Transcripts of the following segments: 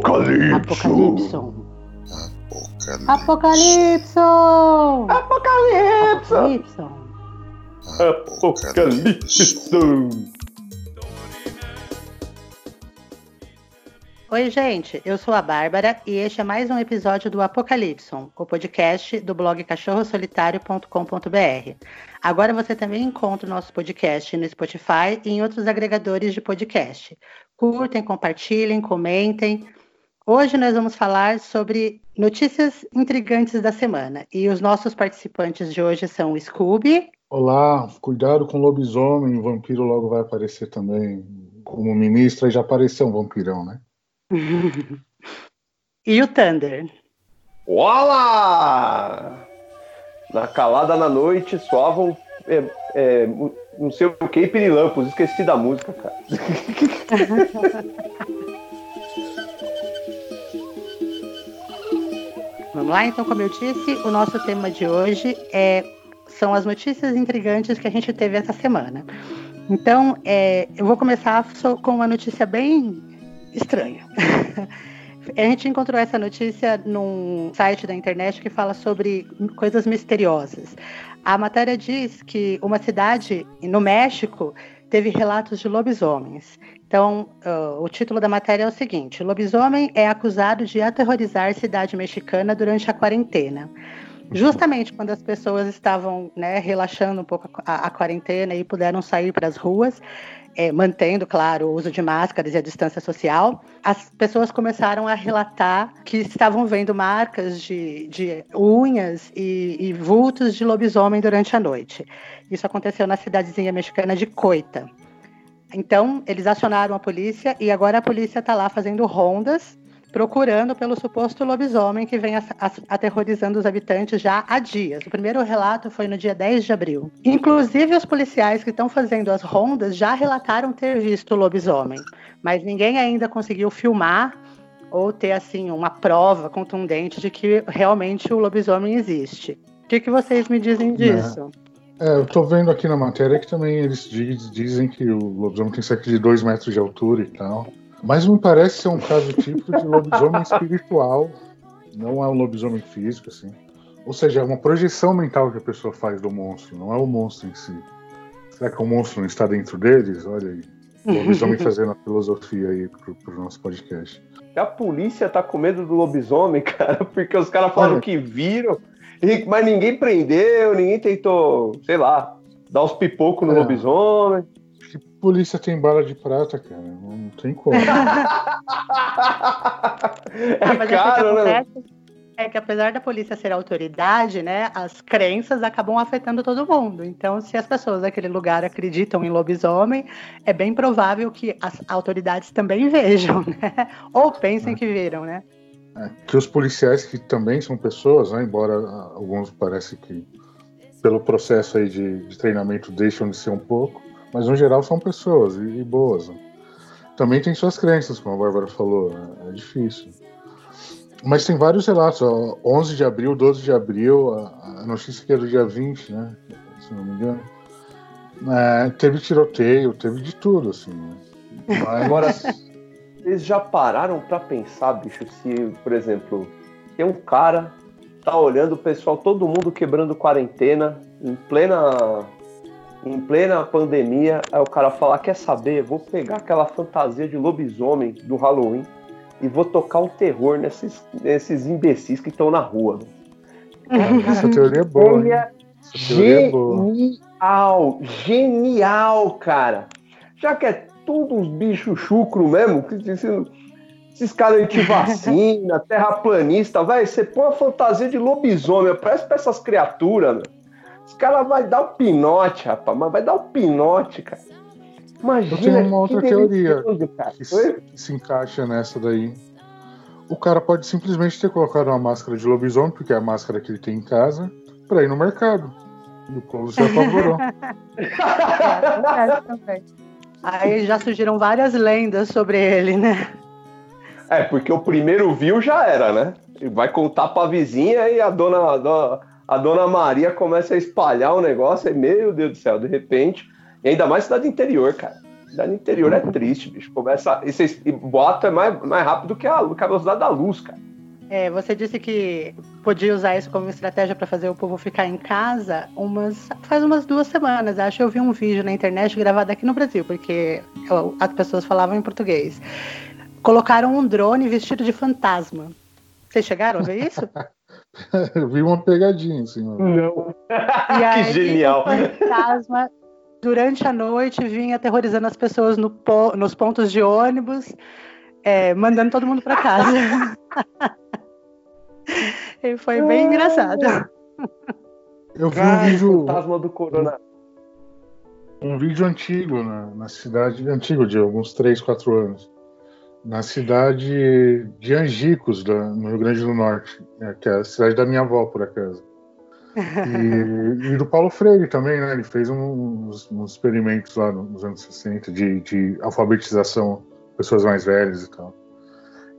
Apocalipse. Apocalipson. Apocalipse. Apocalipson. Apocalipse. Apocalipson. Apocalipse. Oi, gente, eu sou a Bárbara e este é mais um episódio do Apocalipson, o podcast do blog cachorrosolitário.com.br. Agora você também encontra o nosso podcast no Spotify e em outros agregadores de podcast. Curtem, compartilhem, comentem. Hoje nós vamos falar sobre notícias intrigantes da semana e os nossos participantes de hoje são o Scooby. Olá, cuidado com o lobisomem, o vampiro logo vai aparecer também como ministro, e já apareceu um vampirão, né? e o Thunder. Olá! Na calada na noite soavam é, é, não sei o que, pirilampos. Esqueci da música, cara. Vamos lá, então, como eu disse, o nosso tema de hoje é, são as notícias intrigantes que a gente teve essa semana. Então, é, eu vou começar com uma notícia bem estranha. A gente encontrou essa notícia num site da internet que fala sobre coisas misteriosas. A matéria diz que uma cidade no México teve relatos de lobisomens. Então, uh, o título da matéria é o seguinte: Lobisomem é acusado de aterrorizar cidade mexicana durante a quarentena. Justamente quando as pessoas estavam né, relaxando um pouco a, a quarentena e puderam sair para as ruas, é, mantendo, claro, o uso de máscaras e a distância social, as pessoas começaram a relatar que estavam vendo marcas de, de unhas e, e vultos de lobisomem durante a noite. Isso aconteceu na cidadezinha mexicana de Coita. Então, eles acionaram a polícia e agora a polícia está lá fazendo rondas procurando pelo suposto lobisomem que vem aterrorizando os habitantes já há dias. O primeiro relato foi no dia 10 de abril. Inclusive, os policiais que estão fazendo as rondas já relataram ter visto o lobisomem, mas ninguém ainda conseguiu filmar ou ter assim uma prova contundente de que realmente o lobisomem existe. O que, que vocês me dizem disso? É, eu tô vendo aqui na matéria que também eles dizem que o lobisomem tem cerca de 2 metros de altura e tal. Mas me parece ser um caso típico de lobisomem espiritual, não é um lobisomem físico, assim. Ou seja, é uma projeção mental que a pessoa faz do monstro, não é o monstro em si. Será que o monstro não está dentro deles? Olha aí. O lobisomem fazendo a filosofia aí pro, pro nosso podcast. A polícia tá com medo do lobisomem, cara, porque os caras falaram Olha. que viram, mas ninguém prendeu, ninguém tentou, sei lá, dar os pipocos no é. lobisomem polícia tem bala de prata, cara. Não tem como. é caro, né? É que apesar da polícia ser autoridade, né, as crenças acabam afetando todo mundo. Então, se as pessoas daquele lugar acreditam em lobisomem, é bem provável que as autoridades também vejam, né? Ou pensem é. que viram, né? É, que os policiais que também são pessoas, né, embora alguns parece que pelo processo aí de, de treinamento deixam de ser um pouco, mas no geral são pessoas e, e boas. Né? Também tem suas crenças, como a Bárbara falou, né? é difícil. Mas tem vários relatos, ó, 11 de abril, 12 de abril, a, a notícia que é do dia 20, né? Se não me engano. É, teve tiroteio, teve de tudo, assim. Né? Mas... Agora, vocês já pararam para pensar, bicho, se, por exemplo, tem um cara tá olhando o pessoal, todo mundo quebrando quarentena, em plena em plena pandemia, aí o cara falar, quer saber, vou pegar aquela fantasia de lobisomem do Halloween e vou tocar o terror nesses, nesses imbecis que estão na rua. Essa teoria é boa. genial, é genial, cara. Já que é tudo uns bichos chucro mesmo, que esses caras anti-vacina, terraplanista, vai, você põe a fantasia de lobisomem, parece pra essas criaturas, meu. Os caras vai dar o pinote, rapaz, mas vai dar o pinote, cara. Imagina. Eu tenho uma outra teoria que se, que se encaixa nessa daí. O cara pode simplesmente ter colocado uma máscara de lobisomem, porque é a máscara que ele tem em casa, pra ir no mercado. E o povo se apavorou. Aí já surgiram várias lendas sobre ele, né? É, porque o primeiro viu já era, né? Vai contar pra vizinha e a dona, a dona, a dona Maria começa a espalhar o negócio e, meu Deus do céu, de repente. E ainda mais cidade interior, cara. Cidade interior é triste, bicho. Começa. Esse, e boato é mais, mais rápido que a, que a velocidade da luz, cara. É, você disse que podia usar isso como estratégia para fazer o povo ficar em casa umas, faz umas duas semanas. Acho eu vi um vídeo na internet gravado aqui no Brasil, porque eu, as pessoas falavam em português. Colocaram um drone vestido de fantasma. Vocês chegaram a ver isso? eu vi uma pegadinha, assim. Não. E aí, que genial. O fantasma, durante a noite, vinha aterrorizando as pessoas no po nos pontos de ônibus, é, mandando todo mundo para casa. e foi bem engraçado. Eu vi um vídeo. Fantasma do Corona. Um vídeo antigo na, na cidade, antigo de alguns 3, 4 anos, na cidade de Angicos, da, no Rio Grande do Norte, é, que é a cidade da minha avó, por acaso. E, e do Paulo Freire também, né? Ele fez uns, uns experimentos lá nos anos 60 de, de alfabetização pessoas mais velhas e tal.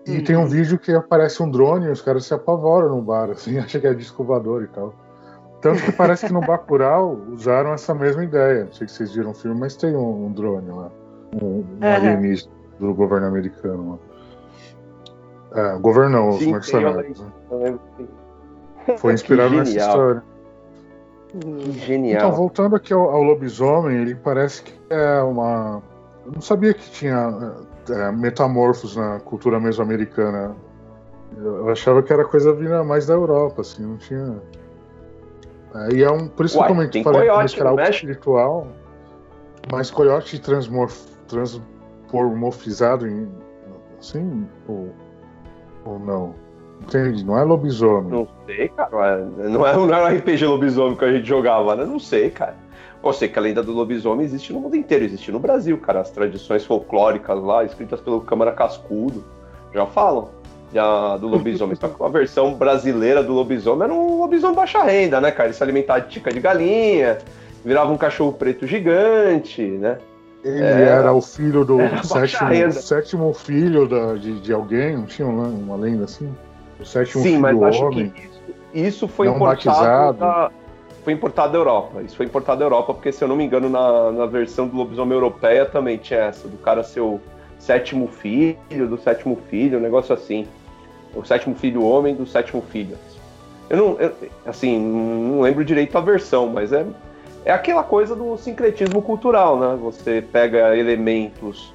E tem um vídeo que aparece um drone e os caras se apavoram no bar, assim, acha que é disco e tal. Tanto que parece que no Bacurau usaram essa mesma ideia. Não sei se vocês viram o filme, mas tem um, um drone lá. Um, um Uhum. alienígena do governo americano lá. É, governo não, os mercenários. né? Foi inspirado nessa história. Que genial. Então, voltando aqui ao, ao lobisomem, ele parece que é uma. Eu não sabia que tinha é, metamorfos na cultura mesoamericana. Eu achava que era coisa vinda mais da Europa, assim, não tinha. É, e é um. Por isso Uai, que eu comentei falei coiote que era algo espiritual, mas coiote transmorf, transmorfizado em. Assim, ou, ou não? Entende? Não é lobisomem. Não sei, cara. Não é, não é um RPG lobisomem que a gente jogava, né? Não sei, cara. Eu sei que a lenda do lobisomem existe no mundo inteiro, existe no Brasil, cara. As tradições folclóricas lá, escritas pelo Câmara Cascudo, já falam já do lobisomem. Só que uma versão brasileira do lobisomem era um lobisomem baixa renda, né, cara? Ele se alimentava de tica de galinha, virava um cachorro preto gigante, né? Ele É, era o filho do sétimo, sétimo filho da, de, de alguém, não tinha uma, uma lenda assim? O sétimo Sim, mas filho acho homem. que isso, isso foi Não importado batizado. da, foi importado da Europa. Isso foi importado da Europa, porque se eu não me engano, na, na versão do lobisomem europeia também tinha essa, do cara ser o sétimo filho, do sétimo filho, um negócio assim. O sétimo filho homem do sétimo filho. Eu não, eu- assim, não lembro direito a versão, mas é, é aquela coisa do sincretismo cultural, né? Você pega elementos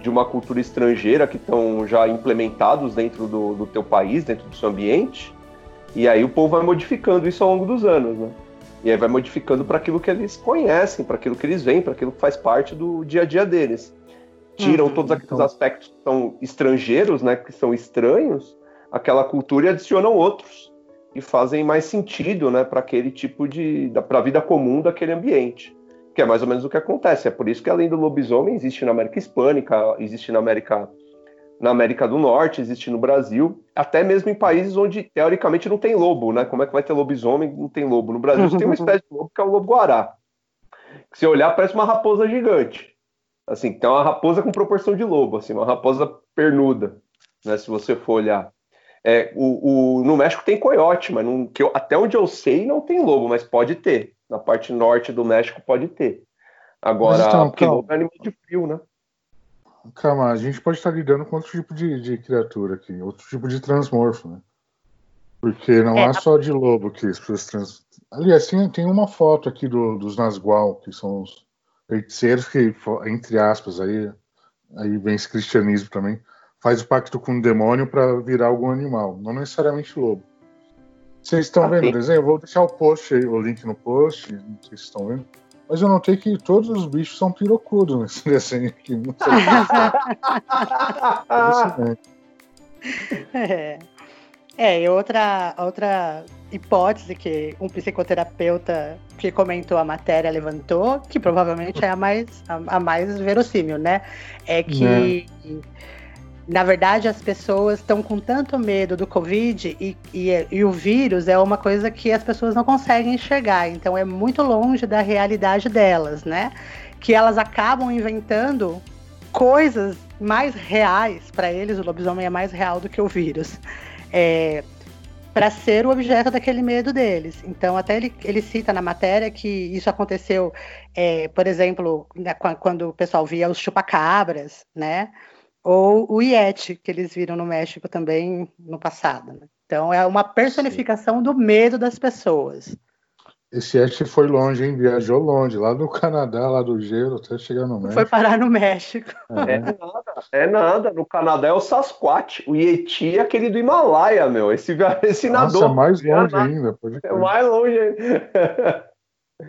de uma cultura estrangeira que estão já implementados dentro do, do teu país, dentro do seu ambiente, e aí o povo vai modificando isso ao longo dos anos, né? E aí vai modificando para aquilo que eles conhecem, para aquilo que eles veem, para aquilo que faz parte do dia a dia deles. Tiram Uhum, todos aqueles então. aspectos que são estrangeiros, né, que são estranhos, aquela cultura e adicionam outros que fazem mais sentido, né, para aquele tipo de, para a vida comum daquele ambiente. Que é mais ou menos o que acontece. É por isso que além do lobisomem existe na América Hispânica, existe na América na América do Norte, existe no Brasil, até mesmo em países onde teoricamente não tem lobo, né? Como é que vai ter lobisomem? Não tem lobo. No Brasil tem uma espécie de lobo que é o lobo guará. Que se olhar parece uma raposa gigante. Assim, tem uma raposa com proporção de lobo, assim, uma raposa pernuda, né? Se você for olhar. É, o, o- no México tem coiote, mas não- que eu- até onde eu sei não tem lobo, mas pode ter. Na parte norte do México pode ter. Agora, Mas então, porque lobo é animal de frio, né? Calma, a gente pode estar lidando com outro tipo de, de criatura aqui, outro tipo de transmorfo, né? Porque não é, É, só de lobo que as pessoas trans... Aliás, tem, tem uma foto aqui do- dos Nazgual, que são os feiticeiros que, entre aspas, aí, aí vem esse cristianismo também, faz o pacto com o demônio para virar algum animal, não necessariamente lobo. Vocês estão vendo o desenho? Eu vou deixar o post aí, o link no post, não sei se vocês estão vendo. Mas eu notei que todos os bichos são pirocudos nesse desenho aqui. Não sei se é É. É, e outra, outra hipótese que um psicoterapeuta que comentou a matéria levantou, que provavelmente é a mais, a, a mais verossímil, né? É que, na verdade, as pessoas estão com tanto medo do Covid e, e, e o vírus é uma coisa que as pessoas não conseguem enxergar, então é muito longe da realidade delas, né? Que elas acabam inventando coisas mais reais para eles, o lobisomem é mais real do que o vírus. É, para ser o objeto daquele medo deles. Então, até ele, ele cita na matéria que isso aconteceu, é, por exemplo, quando o pessoal via os chupacabras, né? Ou o Yeti, que eles viram no México também no passado. Né? Então, é uma personificação do medo das pessoas. Esse Yeti foi longe, hein? Viajou longe, lá do Canadá, lá do gelo, até chegar no México. Foi parar no México. É, é nada, é nada. No Canadá é o Sasquatch. O Yeti é aquele do Himalaia, meu. Esse, esse Nossa, nadou. mais longe ainda. Pode é mais longe ainda.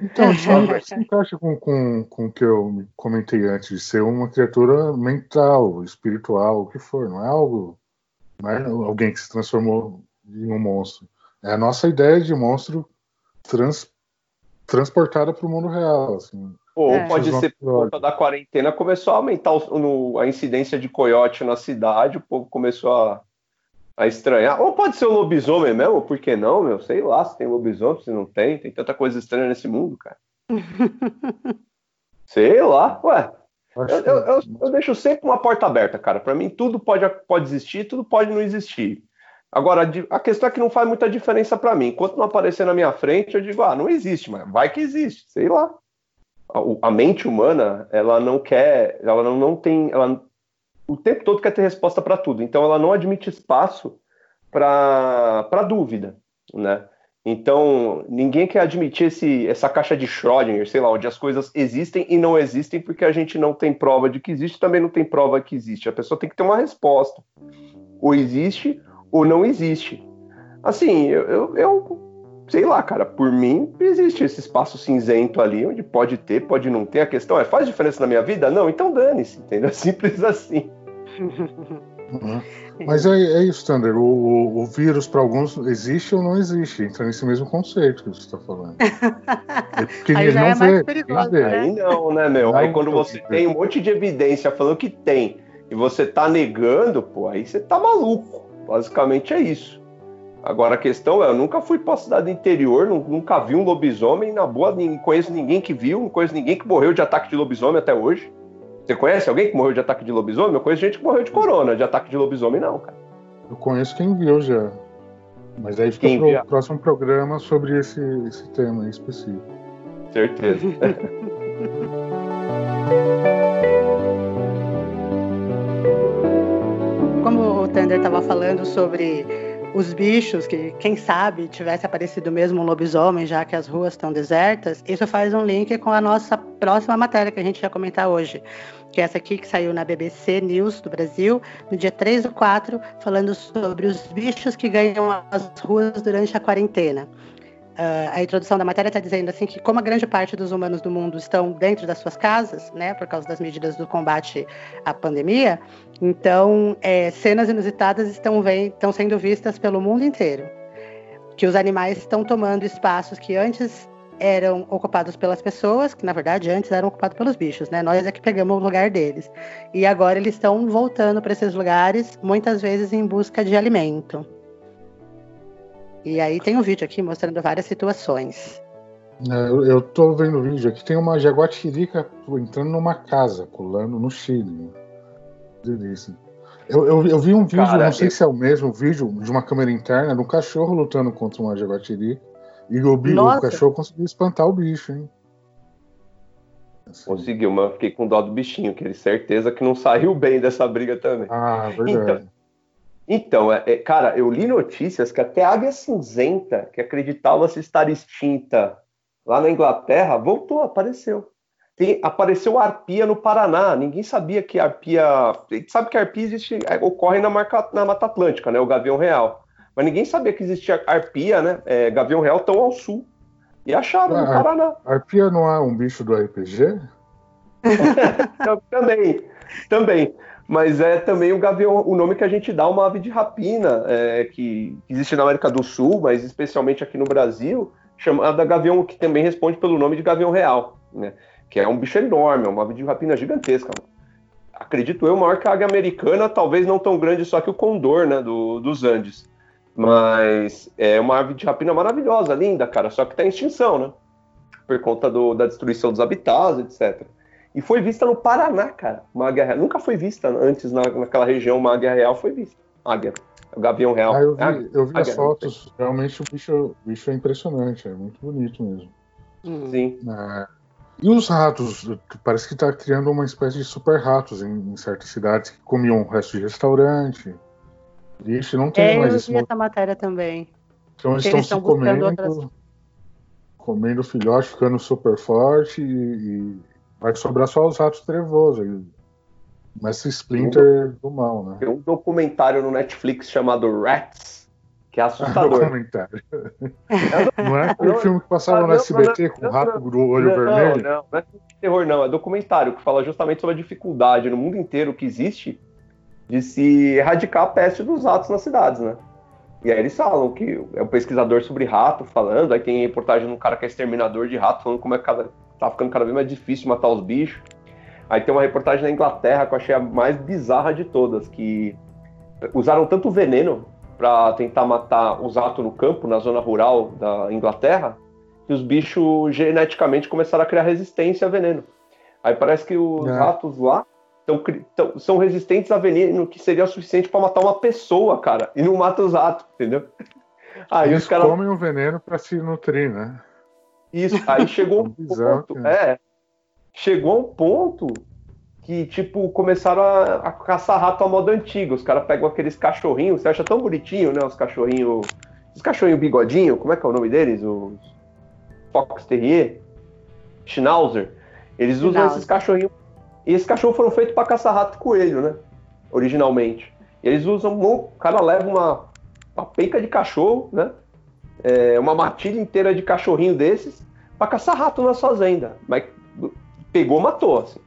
Então, isso encaixa com, com, com o que eu comentei antes, de ser uma criatura mental, espiritual, o que for. Não é algo. Não é alguém que se transformou em um monstro. É a nossa ideia de monstro trans, transportada para o mundo real. Assim. Ou é. pode ser por conta da quarentena, começou a aumentar o, no, a incidência de coiote na cidade, o povo começou a, a estranhar. Ou pode ser o lobisomem mesmo, por que não, meu? Sei lá se tem lobisomem, se não tem. Tem tanta coisa estranha nesse mundo, cara. Sei lá, ué. Eu, eu, eu, eu, deixo sempre uma porta aberta, cara. Para mim, tudo pode, pode existir, tudo pode não existir. Agora, a questão é que não faz muita diferença para mim. Enquanto não aparecer na minha frente, eu digo, ah, não existe, mas vai que existe, sei lá. A, a mente humana, ela não quer, ela não, não tem, ela o tempo todo quer ter resposta para tudo. Então, ela não admite espaço para dúvida, né? Então, ninguém quer admitir esse, essa caixa de Schrödinger, sei lá, onde as coisas existem e não existem porque a gente não tem prova de que existe, também não tem prova que existe. A pessoa tem que ter uma resposta. Ou existe ou não existe. Assim, eu, eu, eu, sei lá, cara, por mim existe esse espaço cinzento ali onde pode ter, pode não ter. A questão é, faz diferença na minha vida? Não, então dane-se, entendeu? Simples assim. Uhum. Mas é, é, isso, Thunder. O, o, o vírus, para alguns, existe ou não existe. Entra nesse mesmo conceito que você está falando. É porque Aí já não é mais vê, perigoso, né? Aí não, né, meu? Aí quando você tem um monte de evidência falando que tem e você tá negando, pô, aí você tá maluco. Basicamente é isso. Agora a questão é, eu nunca fui para a cidade interior, nunca vi um lobisomem, na boa, não conheço ninguém que viu, não conheço ninguém que morreu de ataque de lobisomem até hoje. Você conhece alguém que morreu de ataque de lobisomem? Eu conheço gente que morreu de corona, de ataque de lobisomem não, cara. Eu conheço quem viu já. Mas aí fica pro via? próximo programa sobre esse, esse tema em específico. Certeza. Thunder estava falando sobre os bichos, que quem sabe tivesse aparecido mesmo um lobisomem, já que as ruas estão desertas, isso faz um link com a nossa próxima matéria que a gente vai comentar hoje, que é essa aqui que saiu na BBC News do Brasil, no dia 3 do 4, falando sobre os bichos que ganham as ruas durante a quarentena. Uh, a introdução da matéria está dizendo assim que como a grande parte dos humanos do mundo estão dentro das suas casas, né, por causa das medidas do combate à pandemia, então é, cenas inusitadas estão, estão sendo vistas pelo mundo inteiro, que os animais estão tomando espaços que antes eram ocupados pelas pessoas, que na verdade antes eram ocupados pelos bichos, né? Nós é que pegamos o lugar deles. E agora eles estão voltando para esses lugares, muitas vezes em busca de alimento. E aí tem um vídeo aqui mostrando várias situações. É, eu, tô vendo o vídeo aqui, tem uma jaguatirica entrando numa casa, pulando no Chile. Delícia. Eu, eu, eu vi um vídeo, Cara, não sei eu... se é o mesmo vídeo, de uma câmera interna, de um cachorro lutando contra uma jaguatirica. E o, o cachorro conseguiu espantar o bicho, hein? Assim. Conseguiu, mas eu fiquei com dó do bichinho, que ele certeza que não saiu bem dessa briga também. Ah, verdade. Então, então, é, é, cara, eu li notícias que até a águia cinzenta, que acreditava-se estar extinta lá na Inglaterra, voltou, apareceu. Tem, apareceu a arpia no Paraná. Ninguém sabia que a arpia. A gente sabe que a arpia existe, é, ocorre na, marca, na Mata Atlântica, né? O Gavião Real. Mas ninguém sabia que existia arpia, né? É, Gavião Real tão ao sul. E acharam ah, no Paraná. Arpia não é um bicho do RPG? também, também mas é também o gavião, o nome que a gente dá a uma ave de rapina é, que existe na América do Sul, mas especialmente aqui no Brasil, chamada gavião, que também responde pelo nome de gavião real, né? Que é um bicho enorme, é uma ave de rapina gigantesca. Acredito eu, maior que a águia americana, talvez não tão grande só que o condor, né, do, dos Andes. Mas é uma ave de rapina maravilhosa, linda, cara, só que está em extinção, né? Por conta do, da destruição dos habitats, etc. E foi vista no Paraná, cara. Uma águia real. Nunca foi vista antes na, naquela região, uma águia real foi vista. águia. É o gavião real. Ah, eu É vi, eu vi as águia, fotos. Realmente o bicho, o bicho é impressionante, é muito bonito mesmo. Hum. Sim. É. E os ratos? Parece que está criando uma espécie de super ratos em, em certas cidades que comiam o resto de restaurante. Ixi, não tem É, eu mais vi esse essa matéria também. Então eles Eles estão estão se comendo, outras- comendo filhote, ficando super forte e, e vai sobrar só os ratos trevosos. aí. Mestre Splinter do mal, né? Tem um documentário no Netflix chamado Rats, que é Ah, assustador. Documentário. Não é aquele filme que passava não, no SBT não, com o rato do olho não, vermelho? Não, não é terror, não. É documentário que fala justamente sobre a dificuldade no mundo inteiro que existe de se erradicar a peste dos ratos nas cidades, né? E aí eles falam que é um pesquisador sobre rato falando, aí tem reportagem de um cara que é exterminador de rato, falando como é que cada, tá ficando cada vez mais difícil matar os bichos. Aí tem uma reportagem na Inglaterra que eu achei a mais bizarra de todas, que usaram tanto veneno para tentar matar os ratos no campo, na zona rural da Inglaterra, que os bichos geneticamente começaram a criar resistência a veneno. Aí parece que os É. ratos lá tão tão- são resistentes a veneno que seria o suficiente para matar uma pessoa, cara, e não mata os ratos, entendeu? Aí Eles os caras comem o veneno para se nutrir, né? isso, aí chegou um ponto, é, chegou um ponto que, tipo, começaram a, a caçar rato à moda antiga. Os caras pegam aqueles cachorrinhos, você acha tão bonitinho, né? Os cachorrinhos, os cachorrinhos bigodinho, como é que é o nome deles? Os Fox Terrier, Schnauzer. Eles usam Schnauzer. esses cachorrinhos, e esses cachorros foram feitos para caçar rato e coelho, né? Originalmente. E eles usam, o cara leva uma, uma penca de cachorro, né? É, uma matilha inteira de cachorrinho desses pra caçar rato nas fazendas. Mas pegou, matou, assim.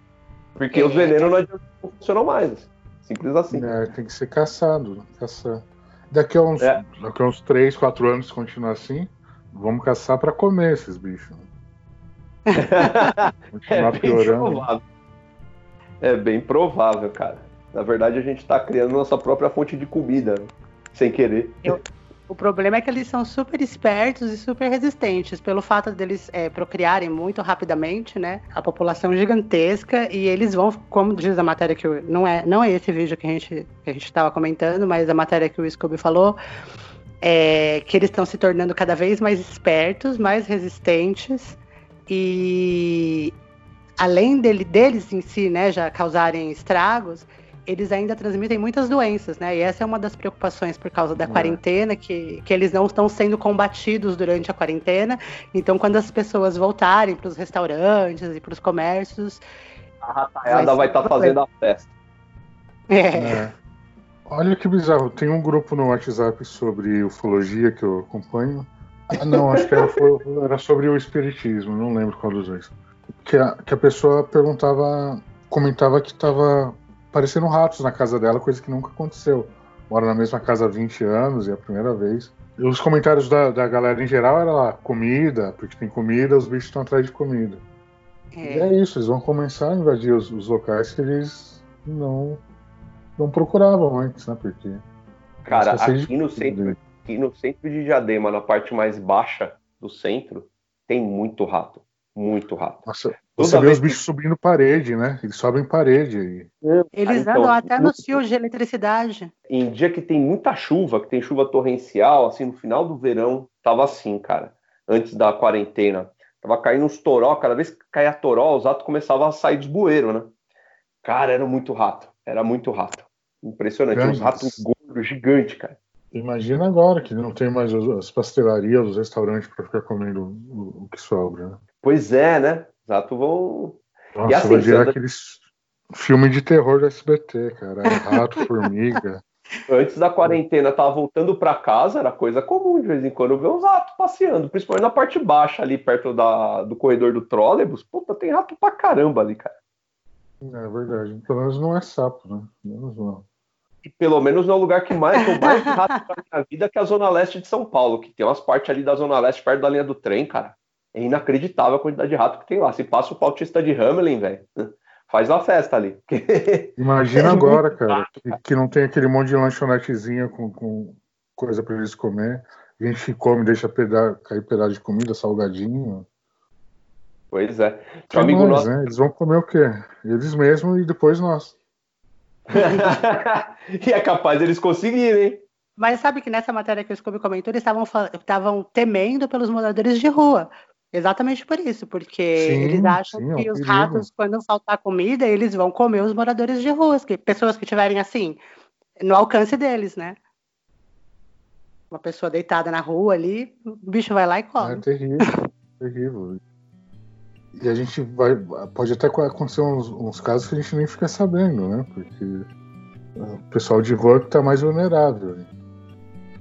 Porque É. os venenos não, adianta- não funcionam mais. assim. Simples assim. É, tem que ser caçado, caçar. Daqui a uns, É. daqui a uns 3, 4 anos, se continuar assim, vamos caçar para comer esses bichos. né? É Continuar bem piorando. provável. É bem provável, cara. Na verdade, a gente tá criando nossa própria fonte de comida, né? sem querer. O problema é que eles são super espertos e super resistentes, pelo fato deles é, procriarem muito rapidamente, né? A população gigantesca e eles vão, como diz a matéria que não é não é esse vídeo que a gente que a gente estava comentando, mas a matéria que o Scooby falou é que eles estão se tornando cada vez mais espertos, mais resistentes e além dele, deles em si, né, já causarem estragos, eles ainda transmitem muitas doenças, né? E essa é uma das preocupações por causa da É. quarentena, que, que eles não estão sendo combatidos durante a quarentena. Então, quando as pessoas voltarem para os restaurantes e para os comércios, A rataiada Vai estar um fazendo a festa. é, É. Olha que bizarro, tem um grupo no WhatsApp sobre ufologia que eu acompanho. Ah, não, acho que era, foi- era sobre o espiritismo, não lembro qual dos dois. Que a, que a pessoa perguntava, comentava que estava aparecendo ratos na casa dela, coisa que nunca aconteceu. Mora na mesma casa há 20 anos e é a primeira vez. E os comentários da, da galera em geral era lá, comida, porque tem comida, os bichos estão atrás de comida. E é, é isso, eles vão começar a invadir os, os locais que eles não, não procuravam antes, né? Porque. Cara, aqui no centro, aqui no centro de Diadema, na parte mais baixa do centro, tem muito rato. Muito rato. Nossa, Toda você vê vez os que- bichos subindo parede, né? Eles sobem parede aí. eles Ah, então, andam até no- nos fios de eletricidade. Em dia que tem muita chuva, que tem chuva torrencial, assim, no final do verão, tava assim, cara. Antes da quarentena. Tava caindo uns toró, cada vez que caía toró, os ratos começavam a sair dos bueiros, né? Cara, era muito rato. Era muito rato. Impressionante. Grandes. Uns ratos gordos, gigantes, cara. Imagina agora que não tem mais as, as pastelarias, os restaurantes para ficar comendo o, o que sobra, né? Pois é, né? Os ratos vão. Nossa, assim, vai virar sendo- aqueles filme de terror do SBT, cara. Rato, formiga. Antes da quarentena, tava voltando pra casa, era coisa comum de vez em quando ver uns ratos passeando, principalmente na parte baixa, ali perto da, do corredor do trólebus. Puta, tem rato pra caramba ali, cara. É verdade. Pelo menos não é sapo, né? Menos não. E pelo menos no lugar que mais eu mais rato na minha vida, que é a Zona Leste de São Paulo, que tem umas partes ali da Zona Leste, perto da linha do trem, cara. É inacreditável a quantidade de rato que tem lá. Se passa o pautista de Hamelin, velho, faz uma festa ali. Imagina É agora, cara, rato, que, que não tem aquele monte de lanchonetezinha com, com coisa para eles comer. A gente come, deixa peda cair pedaço de comida, salgadinho. pois é. Que Seu amigo nós, nosso, né? Eles vão comer o quê? Eles mesmos e depois nós. e é capaz deles conseguirem. Mas sabe que nessa matéria que o Scooby comentou, eles estavam temendo pelos moradores de rua. Exatamente por isso, porque sim, eles acham sim, é que é os perigo. ratos, quando faltar comida, eles vão comer os moradores de rua, que, pessoas que estiverem assim, no alcance deles, né? Uma pessoa deitada na rua ali, o bicho vai lá e come. É terrível, terrível. E a gente vai. Pode até acontecer uns, uns, casos que a gente nem fica sabendo, né? Porque o pessoal de rua está mais vulnerável.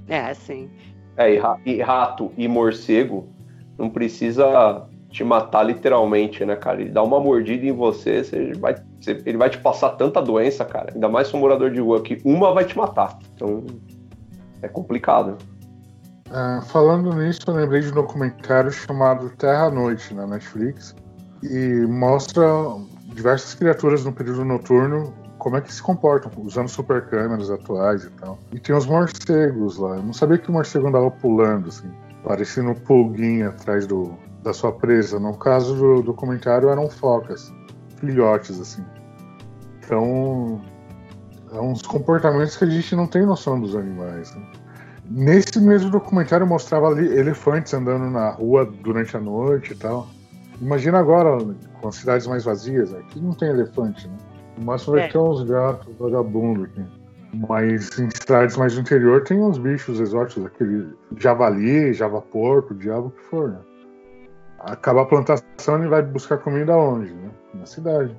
É, sim. É, e rato e morcego não precisa te matar literalmente, né, cara? Ele dá uma mordida em você, você vai, você, ele vai te passar tanta doença, cara. Ainda mais se um morador de rua que uma vai te matar. Então é complicado. É, falando nisso, eu lembrei de um documentário chamado Terra à Noite na Netflix e mostra diversas criaturas no período noturno como é que se comportam, usando super câmeras atuais e tal. E tem os morcegos lá. Eu não sabia que o morcego andava pulando, assim, parecendo um pulguinho atrás do, da sua presa. No caso do documentário eram focas, filhotes, assim. Então, é uns comportamentos que a gente não tem noção dos animais. Né? Nesse mesmo documentário mostrava ali elefantes andando na rua durante a noite e tal. Imagina agora, com as cidades mais vazias, aqui não tem elefante, né? O máximo vai é. ter uns gatos vagabundos aqui. Mas em cidades mais do interior tem uns bichos exóticos, aquele javali, javaporco, diabo que for, né? Acabar a plantação e vai buscar comida onde, né? Na cidade.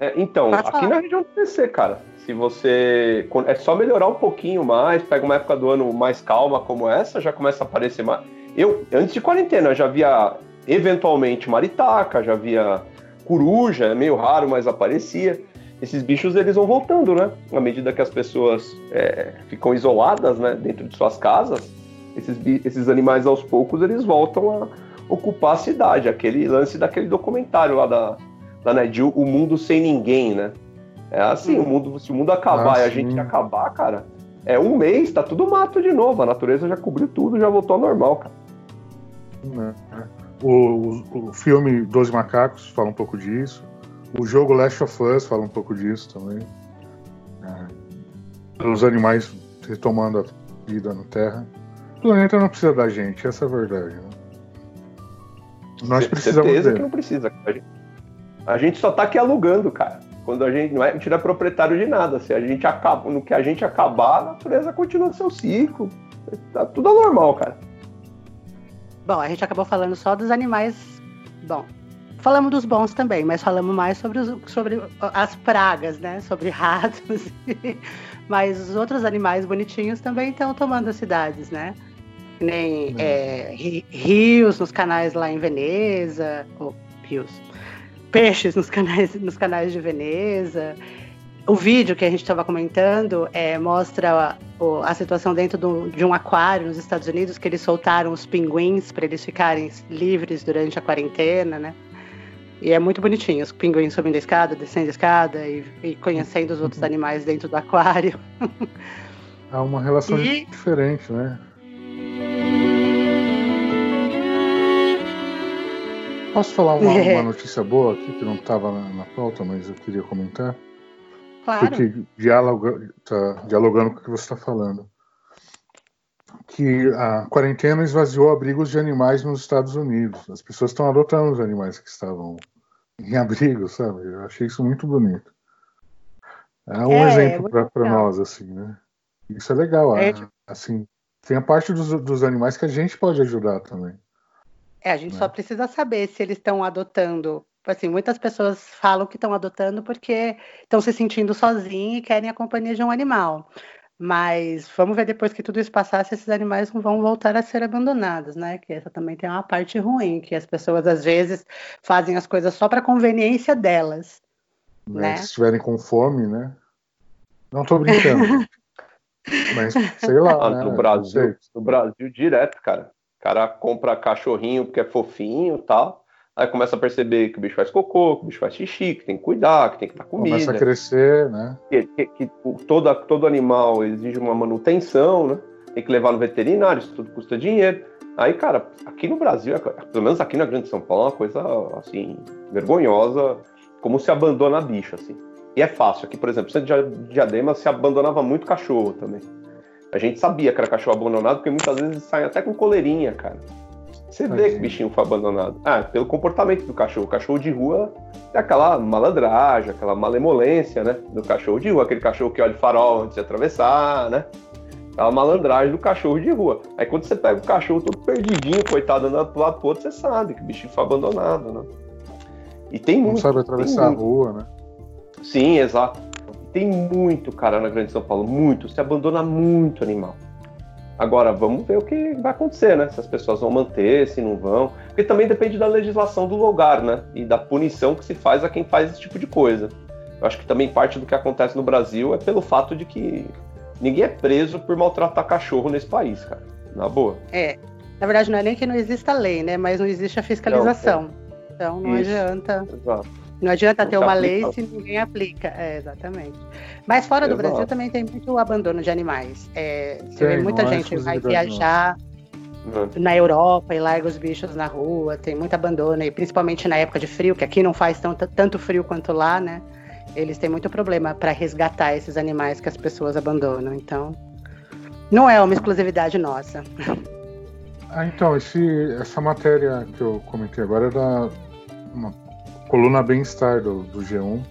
É, então, aqui na região do PC, cara, se você. É só melhorar um pouquinho mais, pega uma época do ano mais calma como essa, já começa a aparecer mais. Eu, antes de quarentena, já via eventualmente maritaca, já via coruja, é meio raro, mas aparecia. Esses bichos eles vão voltando, né? À medida que as pessoas é, ficam isoladas, né, dentro de suas casas, esses, esses animais aos poucos eles voltam a ocupar a cidade. Aquele lance daquele documentário lá da, da Nedil, O Mundo Sem Ninguém, né? É assim, hum. o mundo, se o mundo acabar ah, e a gente acabar, cara, é um mês, tá tudo mato de novo. A natureza já cobriu tudo, já voltou ao normal, cara. É. O, o, o filme Doze Macacos fala um pouco disso. O jogo Last of Us fala um pouco disso também. É. Os animais retomando a vida na Terra. O planeta não precisa da gente, essa é a verdade. Né? Nós precisamos. Certeza dele. que não precisa. A gente, a gente só tá aqui alugando, cara. Quando a gente não é, a gente não é proprietário de nada. Se a gente acaba, no que a gente acabar, a natureza continua seu ciclo. Tá tudo normal, cara. Bom, a gente acabou falando só dos animais. Bom, falamos dos bons também, mas falamos mais sobre, os, sobre as pragas, né? Sobre ratos. mas os outros animais bonitinhos também estão tomando as cidades, né? Nem é, rios nos canais lá em Veneza, ou rios, peixes nos canais, nos canais de Veneza o vídeo que a gente estava comentando é, mostra a, a situação dentro do, de um aquário nos Estados Unidos, que eles soltaram os pinguins para eles ficarem livres durante a quarentena, né? E é muito bonitinho, os pinguins subindo a escada, descendo a escada e, e conhecendo os outros animais dentro do aquário. Há uma relação e... diferente, né? Posso falar uma, é. uma notícia boa aqui que não estava na, na pauta, mas eu queria comentar? Claro. Porque dialoga, tá dialogando com o que você está falando. Que a quarentena esvaziou abrigos de animais nos Estados Unidos. As pessoas estão adotando os animais que estavam em abrigo, sabe? Eu achei isso muito bonito. É um é, exemplo é para nós, assim, né? Isso é legal. É, tipo... Assim, tem a parte dos, dos animais que a gente pode ajudar também. É, a gente né? só precisa saber se eles estão adotando assim, muitas pessoas falam que estão adotando porque estão se sentindo sozinhos e querem a companhia de um animal. Mas vamos ver depois que tudo isso passar se esses animais não vão voltar a ser abandonados, né? Que essa também tem uma parte ruim, que as pessoas às vezes fazem as coisas só para conveniência delas. Né? né? Se estiverem com fome, né? Não estou brincando. Mas sei lá. Ah, né? No Brasil, no Brasil direto, cara. O cara compra cachorrinho porque é fofinho e tal. Aí começa a perceber que o bicho faz cocô, que o bicho faz xixi, que tem que cuidar, que tem que dar comida. Começa a crescer, né? Que, que, que todo, todo animal exige uma manutenção, né? Tem que levar no veterinário, isso tudo custa dinheiro. Aí, cara, aqui no Brasil, é, pelo menos aqui na Grande São Paulo, é uma coisa, assim, vergonhosa, como se abandona bicho, assim. E é fácil. Aqui, por exemplo, centro de Diadema se abandonava muito cachorro também. A gente sabia que era cachorro abandonado, porque muitas vezes saem até com coleirinha, cara. Você vê que o bichinho foi abandonado. Ah, pelo comportamento do cachorro. O cachorro de rua é aquela malandragem, aquela malemolência, né? Do cachorro de rua. Aquele cachorro que olha o farol antes de atravessar, né? Aquela malandragem do cachorro de rua. Aí quando você pega o cachorro todo perdidinho, coitado, andando pro lado pro outro, você sabe que o bichinho foi abandonado, né? E tem muito. Não sabe atravessar a rua, né? Sim, exato. Tem muito, cara, na Grande São Paulo. Muito. Se abandona muito animal. Agora, vamos ver o que vai acontecer, né? Se as pessoas vão manter, se não vão. Porque também depende da legislação do lugar, né? E da punição que se faz a quem faz esse tipo de coisa. Eu acho que também parte do que acontece no Brasil é pelo fato de que ninguém é preso por maltratar cachorro nesse país, cara. Na boa. É. Na verdade, não é nem que não exista lei, né? Mas não existe a fiscalização. Não, é. Então não Isso. adianta. Exato. Não adianta não ter uma lei se ninguém aplica. É, exatamente. Mas fora Exato. do Brasil também tem muito abandono de animais. É, você vê muita gente vai viajar não. na Europa e larga os bichos na rua, tem muito abandono, e principalmente na época de frio, que aqui não faz tanto, tanto frio quanto lá, né? Eles têm muito problema para resgatar esses animais que as pessoas abandonam. Então, não é uma exclusividade nossa. Ah, então, esse, essa matéria que eu comentei agora é da uma coluna bem-estar do, do G1. Uhum.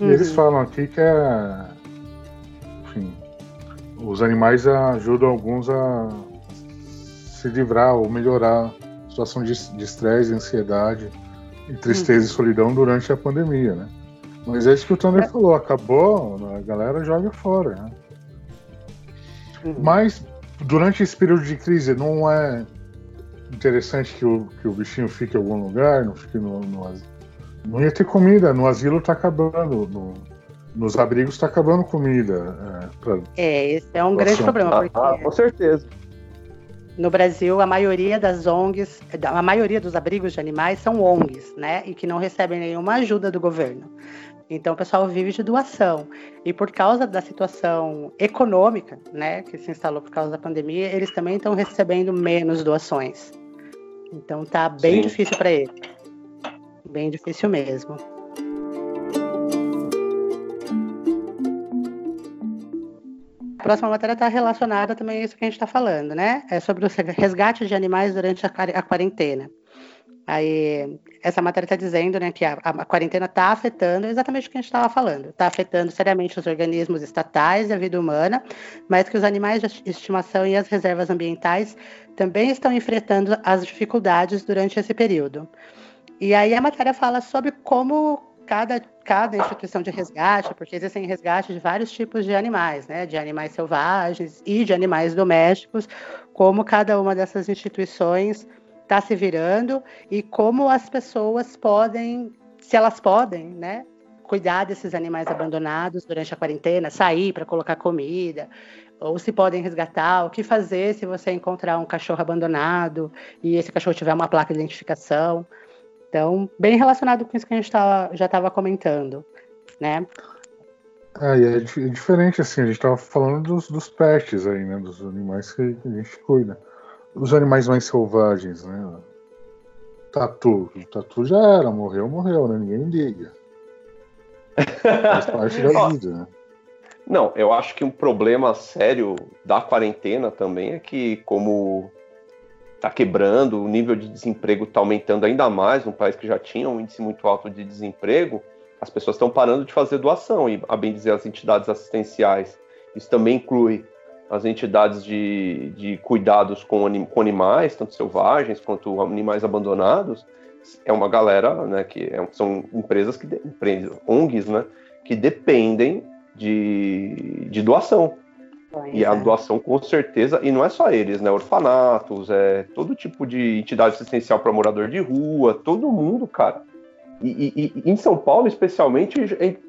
E eles uhum. falam aqui que é. Enfim, os animais ajudam alguns a se livrar ou melhorar a situação de estresse, ansiedade e tristeza uhum. e solidão durante a pandemia, né? Mas é isso que o Thunder é. falou, acabou, a galera joga fora, né? Uhum. Mas durante esse período de crise não é interessante que o, que o bichinho fique em algum lugar, não fique no, no, não ia ter comida, no asilo tá acabando, no, nos abrigos tá acabando comida. É, pra... é esse é um grande problema. Porque... Ah, com certeza. No Brasil, a maioria das ONGs, a maioria dos abrigos de animais são ONGs, né? E que não recebem nenhuma ajuda do governo. Então, o pessoal vive de doação. E por causa da situação econômica, né, que se instalou por causa da pandemia, eles também estão recebendo menos doações. Então, tá bem Sim. difícil para eles. Bem difícil mesmo. A próxima matéria está relacionada também a isso que a gente está falando, né? É sobre o resgate de animais durante a quarentena. Aí, essa matéria está dizendo né, que a, a quarentena está afetando exatamente o que a gente estava falando. Está afetando seriamente os organismos estatais e a vida humana, mas que os animais de estimação e as reservas ambientais também estão enfrentando as dificuldades durante esse período. E aí a matéria fala sobre como cada, cada instituição de resgate, porque existem resgates de vários tipos de animais, né? De animais selvagens e de animais domésticos, como cada uma dessas instituições está se virando e como as pessoas podem, se elas podem, né? Cuidar desses animais abandonados durante a quarentena, sair para colocar comida, ou se podem resgatar, o que fazer se você encontrar um cachorro abandonado e esse cachorro tiver uma placa de identificação. Então, bem relacionado com isso que a gente tava, já estava comentando, né? É, e é, é, diferente assim, a gente estava falando dos, dos pets aí, né? Dos animais que a gente cuida. Os animais mais selvagens, né? Tatu. O tatu já era, morreu, morreu, né? Ninguém liga. Faz parte da vida, né? Não, eu acho que um problema sério da quarentena também é que, como está quebrando, o nível de desemprego está aumentando ainda mais, num país que já tinha um índice muito alto de desemprego, as pessoas estão parando de fazer doação, e a bem dizer as entidades assistenciais. Isso também inclui as entidades de, de cuidados com, anim, com animais, tanto selvagens quanto animais abandonados. É uma galera, né, que é, são empresas que empresas, ONGs, né, que dependem de, de doação. E a doação, com certeza, e não é só eles, né? Orfanatos, é todo tipo de entidade assistencial para morador de rua, todo mundo, cara. E, e, e, em São Paulo, especialmente,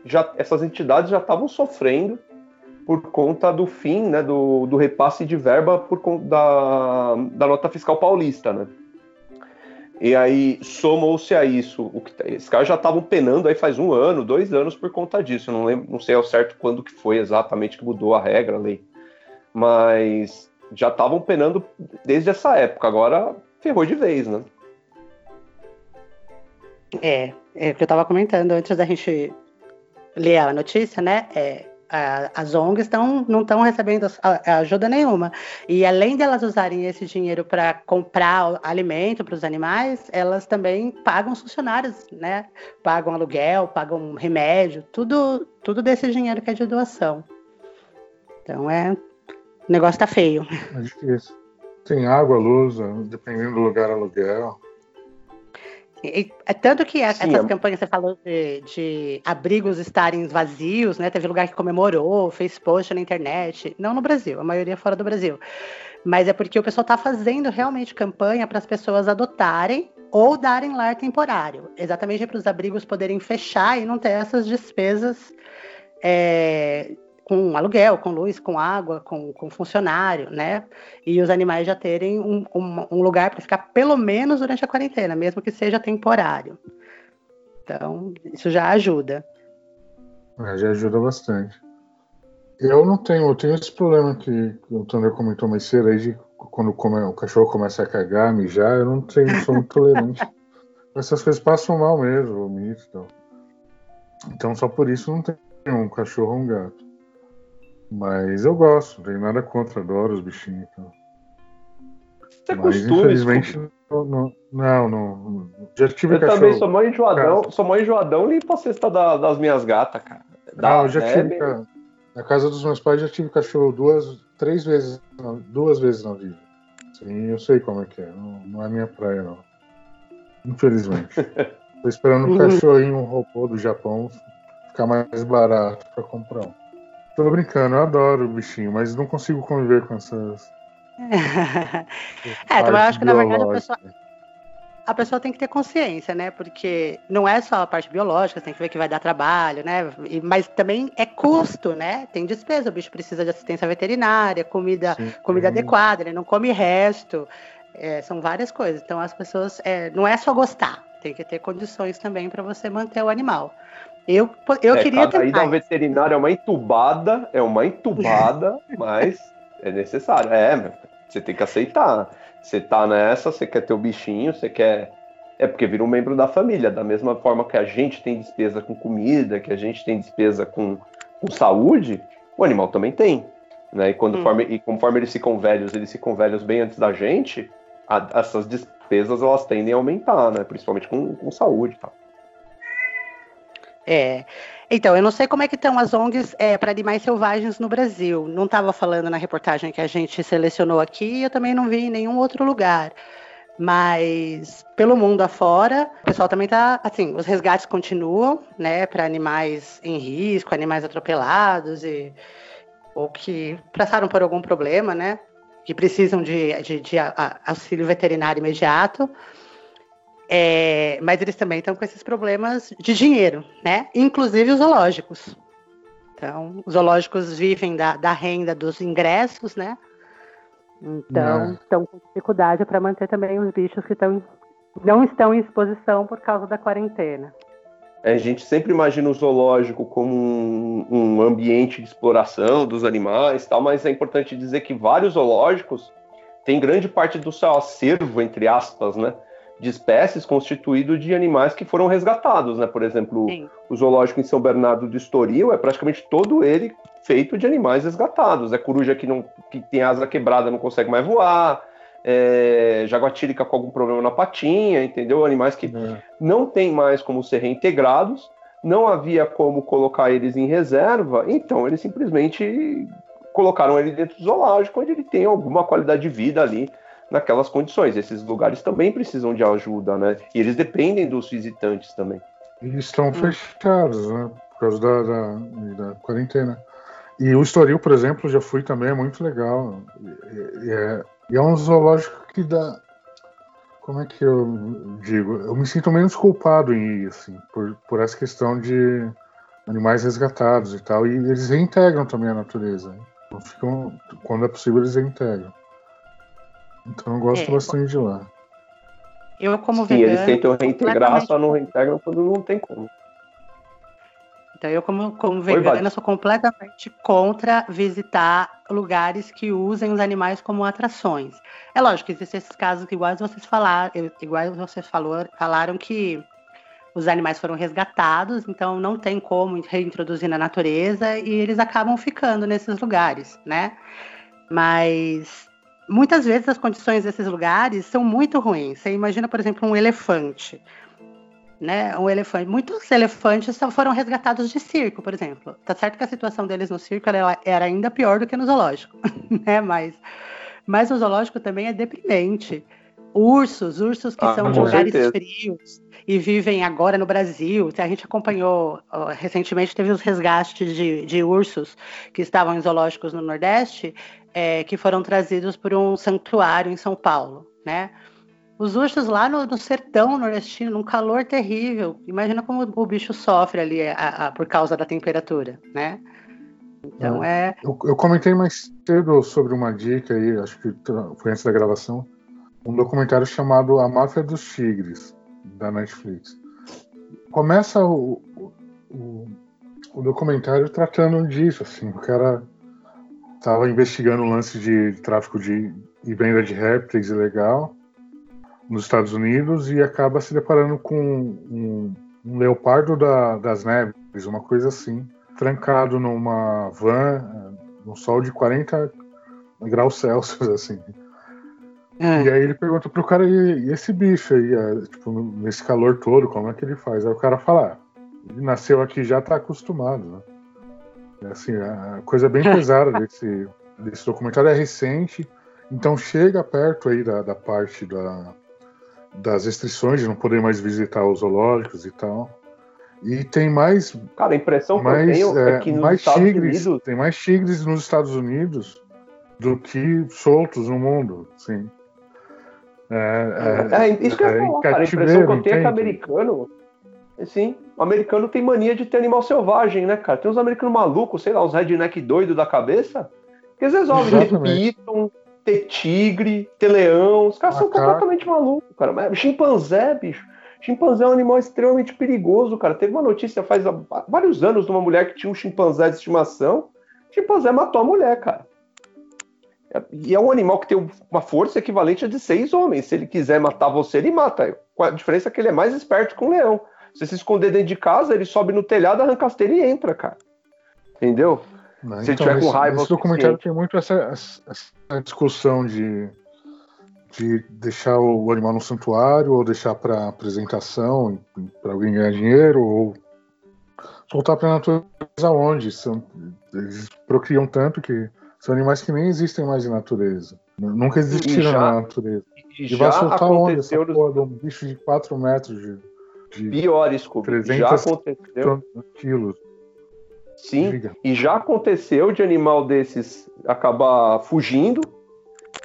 já, essas entidades já estavam sofrendo por conta do fim, né, do, do repasse de verba por conta da, da nota fiscal paulista, né? E aí somou-se a isso, o que, esses caras já estavam penando aí faz um ano, dois anos por conta disso. Eu não lembro, não sei ao certo quando que foi exatamente que mudou a regra, a lei mas já estavam penando desde essa época. Agora ferrou de vez, né? É, é o que eu estava comentando antes da gente ler a notícia, né? É, as ONGs tão, não estão recebendo ajuda nenhuma. E além de elas usarem esse dinheiro para comprar alimento para os animais, elas também pagam os funcionários, né? Pagam aluguel, pagam remédio, tudo, tudo desse dinheiro que é de doação. Então é. O negócio tá feio. É difícil. Tem água, luz, dependendo do lugar, aluguel. É tanto que essas Sim, campanhas você falou de, de, abrigos estarem vazios, né? Teve lugar que comemorou, fez post na internet. Não no Brasil, a maioria fora do Brasil. Mas é porque o pessoal está fazendo realmente campanha para as pessoas adotarem ou darem lar temporário. Exatamente para os abrigos poderem fechar e não ter essas despesas é, com aluguel, com luz, com água, com, com funcionário, né? E os animais já terem um, um, um lugar para ficar pelo menos durante a quarentena, mesmo que seja temporário. Então, isso já ajuda. É, já ajuda bastante. Eu não tenho, eu tenho esse problema que, o Thunder comentou mais cedo aí de quando come, o cachorro começa a cagar, mijar, eu não tenho, sou muito tolerante. Essas coisas passam mal mesmo, vomito então. Então só por isso não tenho um cachorro ou um gato. Mas eu gosto, não tenho nada contra, adoro os bichinhos. Então. Você Mas infelizmente não, não, não, não, Já tive eu cachorro. também sou mãe enjoadão, sou mãe enjoadão limpa a cesta da, das minhas gatas, cara. Da, não, eu já tive. Na casa dos meus pais já tive cachorro duas, três vezes, duas vezes na vida. Sim, eu sei como é que é. Não, não é minha praia, não. Infelizmente. Tô esperando um cachorrinho, um robô do Japão ficar mais barato para comprar um. Tô brincando, eu adoro o bichinho, mas não consigo conviver com essas. é, eu acho que na verdade a pessoa, a pessoa tem que ter consciência, né? Porque não é só a parte biológica, tem que ver que vai dar trabalho, né? Mas também é custo, né? Tem despesa, o bicho precisa de assistência veterinária, comida, sim, comida sim. adequada, ele não come resto. É, são várias coisas. Então as pessoas. É, não é só gostar, tem que ter condições também para você manter o animal. Eu, eu é, queria ter. Aí ao veterinário é uma entubada, é uma entubada, mas é necessário. É, você tem que aceitar. Você tá nessa, você quer ter o bichinho, você quer. É porque vira um membro da família, da mesma forma que a gente tem despesa com comida, que a gente tem despesa com, com saúde, o animal também tem. Né? E, quando hum. forma, e conforme eles ficam velhos, eles ficam velhos bem antes da gente, a, essas despesas elas tendem a aumentar, né? Principalmente com, com saúde e tal. É. Então, eu não sei como é que estão as ONGs é, para animais selvagens no Brasil. Não estava falando na reportagem que a gente selecionou aqui, eu também não vi em nenhum outro lugar. Mas pelo mundo afora, o pessoal também está, assim, os resgates continuam, né, para animais em risco, animais atropelados e ou que passaram por algum problema, né, que precisam de, de, de auxílio veterinário imediato. É, mas eles também estão com esses problemas de dinheiro, né? Inclusive os zoológicos. Então, os zoológicos vivem da, da renda dos ingressos, né? Então, é. estão com dificuldade para manter também os bichos que estão, não estão em exposição por causa da quarentena. É, a gente sempre imagina o zoológico como um, um ambiente de exploração dos animais, tal, mas é importante dizer que vários zoológicos têm grande parte do seu acervo, entre aspas, né? De espécies constituído de animais que foram resgatados, né? Por exemplo, Sim. o zoológico em São Bernardo do Estoril é praticamente todo ele feito de animais resgatados. É coruja que, não, que tem asa quebrada, não consegue mais voar, é, jaguatírica com algum problema na patinha, entendeu? Animais que é. não tem mais como ser reintegrados, não havia como colocar eles em reserva, então eles simplesmente colocaram ele dentro do zoológico, onde ele tem alguma qualidade de vida ali naquelas condições. Esses lugares também precisam de ajuda, né? E eles dependem dos visitantes também. E estão hum. fechados, né? Por causa da, da, da, quarentena. E o Estoril, por exemplo, já fui também, é muito legal. E, e, é, e é um zoológico que dá. Como é que eu digo? Eu me sinto menos culpado em ir, assim, por, por essa questão de animais resgatados e tal. E eles reintegram também a natureza. Então, ficam, quando é possível, eles reintegram. Então eu gosto é, bastante de lá. Eu, como Sim, vegana. eles tentam reintegrar, só não reintegram quando não tem como. Então, eu, como, como vegana, sou completamente contra visitar lugares que usem os animais como atrações. É lógico que existem esses casos que, igual vocês falaram, igual vocês falou, falaram que os animais foram resgatados, então não tem como reintroduzir na natureza e eles acabam ficando nesses lugares, né? Mas muitas vezes as condições desses lugares são muito ruins. Você imagina, por exemplo, um elefante. Né, um elefante. Muitos elefantes foram resgatados de circo, por exemplo. Tá certo que a situação deles no circo era ainda pior do que no zoológico, né? Mas, mas no zoológico também é deprimente. Ursos, ursos que ah, são de lugares certeza. frios e vivem agora no Brasil. A gente acompanhou recentemente, teve os resgates de, de ursos que estavam em zoológicos no Nordeste é, que foram trazidos por um santuário em São Paulo, né? Os ursos lá no, no sertão nordestino, num calor terrível. Imagina como o bicho sofre ali a, a, por causa da temperatura, né? Então é. é... Eu, eu, comentei mais cedo sobre uma dica aí, acho que foi antes da gravação, um documentário chamado A Máfia dos Tigres, da Netflix. Começa o, o, o documentário tratando disso, assim, o cara estava investigando o lance de tráfico de e venda de répteis ilegal nos Estados Unidos e acaba se deparando com um, um leopardo da, das neves, uma coisa assim, trancado numa van eh, no sol de 40 graus Celsius, assim. É. E aí ele pergunta pro cara, e, esse bicho aí, é, tipo, nesse calor todo, como é que ele faz? Aí o cara fala, ah, ele nasceu aqui já tá acostumado, né? Assim, a coisa bem pesada desse, desse documentário é recente, então chega perto aí da, da parte da, das restrições de não poder mais visitar os zoológicos e tal. E tem mais. Cara, a impressão mais, que eu tenho é, é que nos mais Estados tigres, Unidos... Tem mais tigres nos Estados Unidos do que soltos no mundo, sim. É, é, é isso que eu ia é falar, cara. A impressão que eu tenho é que americano Sim, o americano tem mania de ter animal selvagem, né, cara? Tem uns americanos malucos, sei lá, uns redneck doido da cabeça, que eles resolvem ter piton, ter tigre, ter leão. Os caras são completamente malucos, cara. Mas chimpanzé, bicho. Chimpanzé é um animal extremamente perigoso, cara. Teve uma notícia faz vários anos de uma mulher que tinha um chimpanzé de estimação. O chimpanzé matou a mulher, cara. E é um animal que tem uma força equivalente a de seis homens. Se ele quiser matar você, ele mata. A diferença é que ele é mais esperto que um leão. Você se esconder dentro de casa, ele sobe no telhado, arranca as telhas e entra, cara. Entendeu? Não, se então, tiver com raiva. Esse documentário tem muito essa, essa, discussão de, de deixar o animal no santuário, ou deixar para apresentação, para alguém ganhar dinheiro, ou soltar para a natureza onde? São, eles procriam tanto que são animais que nem existem mais na natureza. Nunca existiram já, na natureza. E, e vai soltar onde? Essa porra de um bicho de 4 metros de Pior, Scooby. Já aconteceu. Quilos. Sim, Diga. e já aconteceu de animal desses acabar fugindo,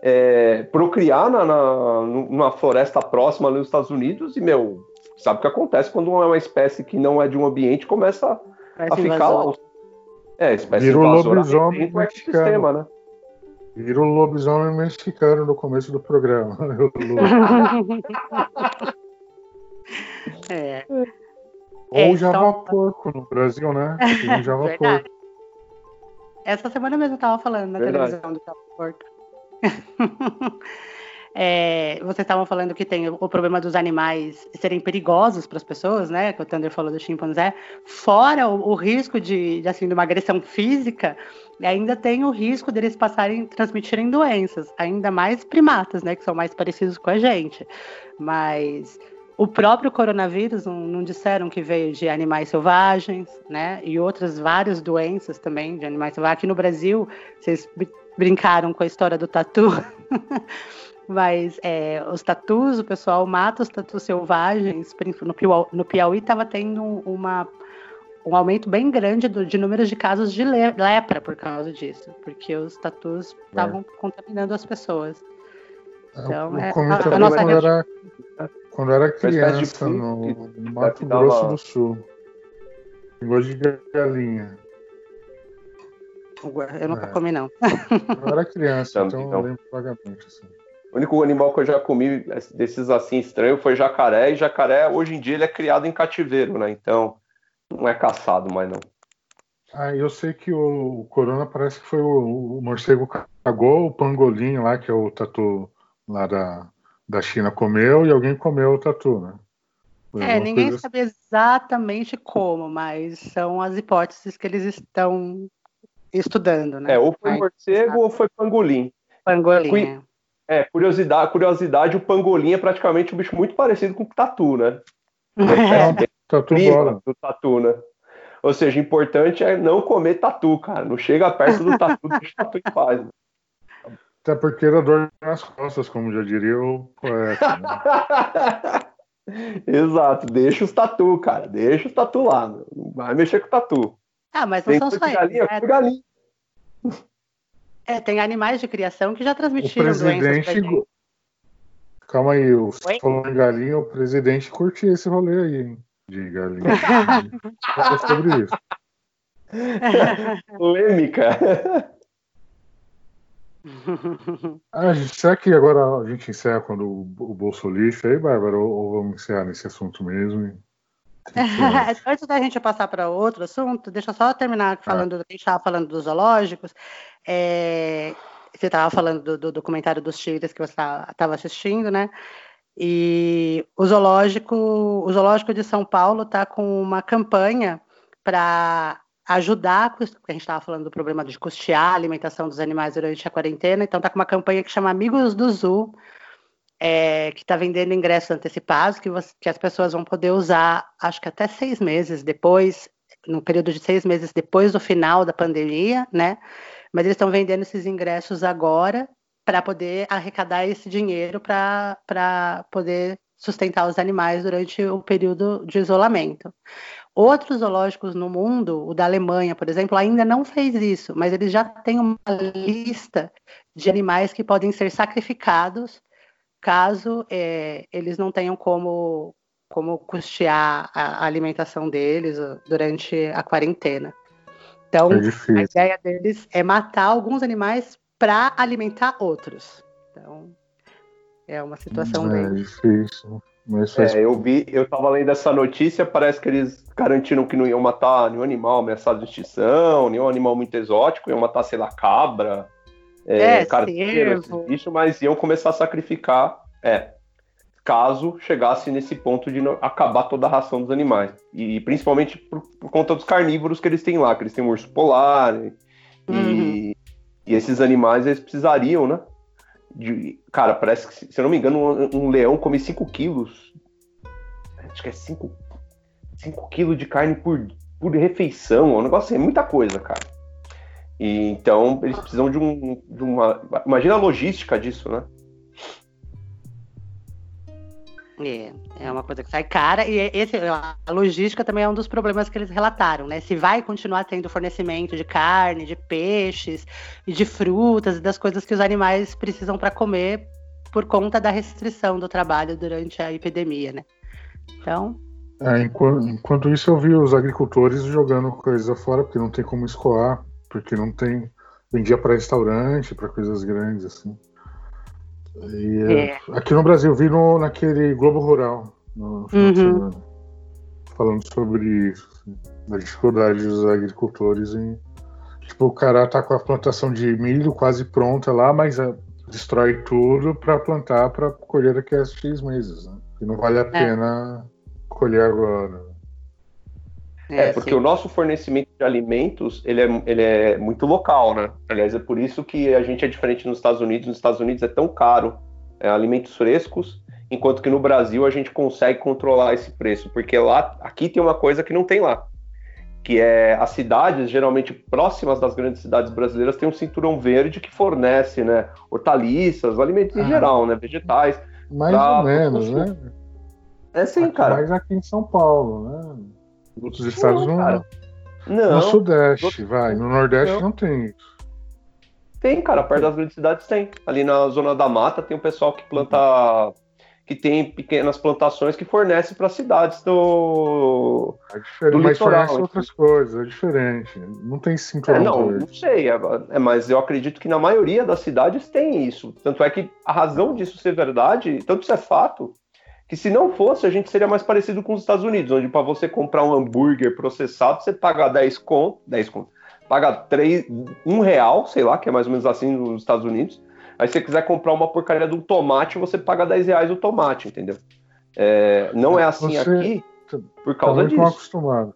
é, procriar na, na, numa floresta próxima ali nos Estados Unidos e, meu, sabe o que acontece quando é uma espécie que não é de um ambiente começa a ficar lá. É, espécie Vira o lobisomem mexicano. né? Vira o lobisomem mexicano no começo do programa. É. Ou é, Java então... Porco no Brasil, né? Tem Java Porco. Essa semana mesmo eu tava falando na Verdade. televisão do Java Porco. É, vocês estavam falando que tem o problema dos animais serem perigosos para as pessoas, né? Que o Thunder falou do chimpanzé. Fora o, o risco de, de, assim, de uma agressão física, ainda tem o risco deles passarem, transmitirem doenças, ainda mais primatas, né? Que são mais parecidos com a gente. Mas o próprio coronavírus, não, não, disseram que veio de animais selvagens, né? E outras várias doenças também de animais selvagens. Aqui no Brasil, vocês brincaram com a história do tatu. Mas é, os tatus, o pessoal mata os tatus selvagens. No Piauí estava tendo uma, um aumento bem grande do, de números de casos de lepra por causa disso, porque os tatus estavam é. contaminando as pessoas. É, então, é, a, a nossa era, quando era criança, no, no Mato Grosso do Sul. Gosto de galinha. Eu nunca é. comi, não. Eu era criança, então, então eu lembro vagamente. Assim. O único animal que eu já comi desses assim estranhos foi jacaré, e jacaré hoje em dia ele é criado em cativeiro, né? Então não é caçado mais não. Ah, eu sei que o, o Corona parece que foi o, o morcego cagou o pangolim lá, que é o tatu lá da, da China comeu e alguém comeu o tatu, né? Foi É, ninguém coisa- sabe exatamente como, mas são as hipóteses que eles estão estudando, né? É, ou foi morcego ou foi pangolim. Pangolinha. É, curiosidade, curiosidade, o pangolim é praticamente um bicho muito parecido com o tatu, né? É, Tatu prima bola. do tatu, né? Ou seja, importante é não comer tatu, cara. Não chega perto do tatu, deixa o tatu em paz. né? Até porque era dor nas costas, como já diria o poeta. né? Exato, deixa os tatu, cara. Deixa os tatu lá. meu. Não vai mexer com o tatu. Ah, mas não Tem são só eles. galinha, né? foi galinha. É, tem animais de criação que já O transmitiram doenças pra presidente. go- Calma aí, o- em galinha, o presidente curtia esse rolê aí, hein? De galinha. Fala sobre isso. Polêmica. Ah, gente, será que agora a gente encerra quando o, o bolso lixo aí, Bárbara? Ou, ou vamos encerrar nesse assunto mesmo? Antes da gente passar para outro assunto, deixa eu só terminar falando, a gente estava falando dos zoológicos. É, você estava falando do, do documentário dos tigres que você estava assistindo, né? E o zoológico, o zoológico de São Paulo está com uma campanha para ajudar, porque a gente estava falando do problema de custear a alimentação dos animais durante a quarentena, então está com uma campanha que chama Amigos do Zoo, é, que está vendendo ingressos antecipados, que, você- que as pessoas vão poder usar, acho que até seis meses depois, no período de seis meses depois do final da pandemia, né? Mas eles estão vendendo esses ingressos agora para poder arrecadar esse dinheiro para poder sustentar os animais durante o período de isolamento. Outros zoológicos no mundo, o da Alemanha, por exemplo, ainda não fez isso, mas eles já têm uma lista de animais que podem ser sacrificados caso é, eles não tenham como, como custear a, alimentação deles uh, durante a quarentena. Então, É a ideia deles é matar alguns animais para alimentar outros. Então, é uma situação É bem. difícil. Faz É, eu vi, eu tava lendo essa notícia, parece que eles garantiram que não iam matar nenhum animal ameaçado de extinção, nenhum animal muito exótico, iam matar, sei lá, cabra, É, carteiro, cervo. esses bichos, mas iam começar a sacrificar, é, caso chegasse nesse ponto de acabar toda a ração dos animais. E principalmente por, por conta dos carnívoros que eles têm lá, que eles têm um urso polar, e, Uhum. e esses animais eles precisariam, né? De- cara, parece que, se eu não me engano, um, um leão come 5 quilos. Acho que é 5 quilos de carne por, por refeição. É um negócio, é muita coisa, cara. E, então, eles precisam de, um, de uma. Imagina a logística disso, né? É, é uma coisa que sai cara e esse, a logística também é um dos problemas que eles relataram, né? Se vai continuar tendo fornecimento de carne, de peixes de frutas e das coisas que os animais precisam para comer por conta da restrição do trabalho durante a epidemia, né? Então, É, enquanto, enquanto isso, eu vi os agricultores jogando coisa fora, porque não tem como escoar, porque não tem. Vendia para restaurante, para coisas grandes, assim. É, É. Aqui no Brasil, vi no, naquele Globo Rural, no final de Uhum. semana, falando sobre isso, assim, da dificuldade dos agricultores em. Tipo, o cara tá com a plantação de milho quase pronta lá, mas é, destrói tudo para plantar para colher daqui a X meses, né? E não vale a pena colher agora. É, porque sim. o nosso fornecimento de alimentos, ele é, ele é muito local, né? Aliás, é por isso que a gente é diferente nos Estados Unidos. Nos Estados Unidos é tão caro é, alimentos frescos, enquanto que no Brasil a gente consegue controlar esse preço, porque lá, aqui tem uma coisa que não tem lá, que é as cidades, geralmente próximas das grandes cidades brasileiras, tem um cinturão verde que fornece, né, hortaliças, alimentos em Ah. geral, né, vegetais. Mais Pra- ou menos, né? É sim, Aqui- cara. Mais aqui em São Paulo, né? Outros estados Não, não. cara. No Não, Sudeste, vai. No Nordeste Não. não, tem isso. Tem, cara, perto das grandes cidades tem. Ali na zona da mata tem o pessoal que planta, que tem pequenas plantações que fornece para cidades do. É diferente, Do mas litoral, fornece outras coisas, é diferente. Não tem É, cinturão não, não sei, é, é, mas eu acredito que na maioria das cidades tem isso. Tanto é que a razão disso ser verdade, tanto isso é fato, que se não fosse, a gente seria mais parecido com os Estados Unidos, onde para você comprar um hambúrguer processado, você paga 10 conto, 10 conto, paga 3, 1 real, sei lá, que é mais ou menos assim nos Estados Unidos. Aí se você quiser comprar uma porcaria de um tomate, você paga 10 reais o tomate, entendeu? É, não é assim Você- aqui por Tá causa mal disso. acostumado.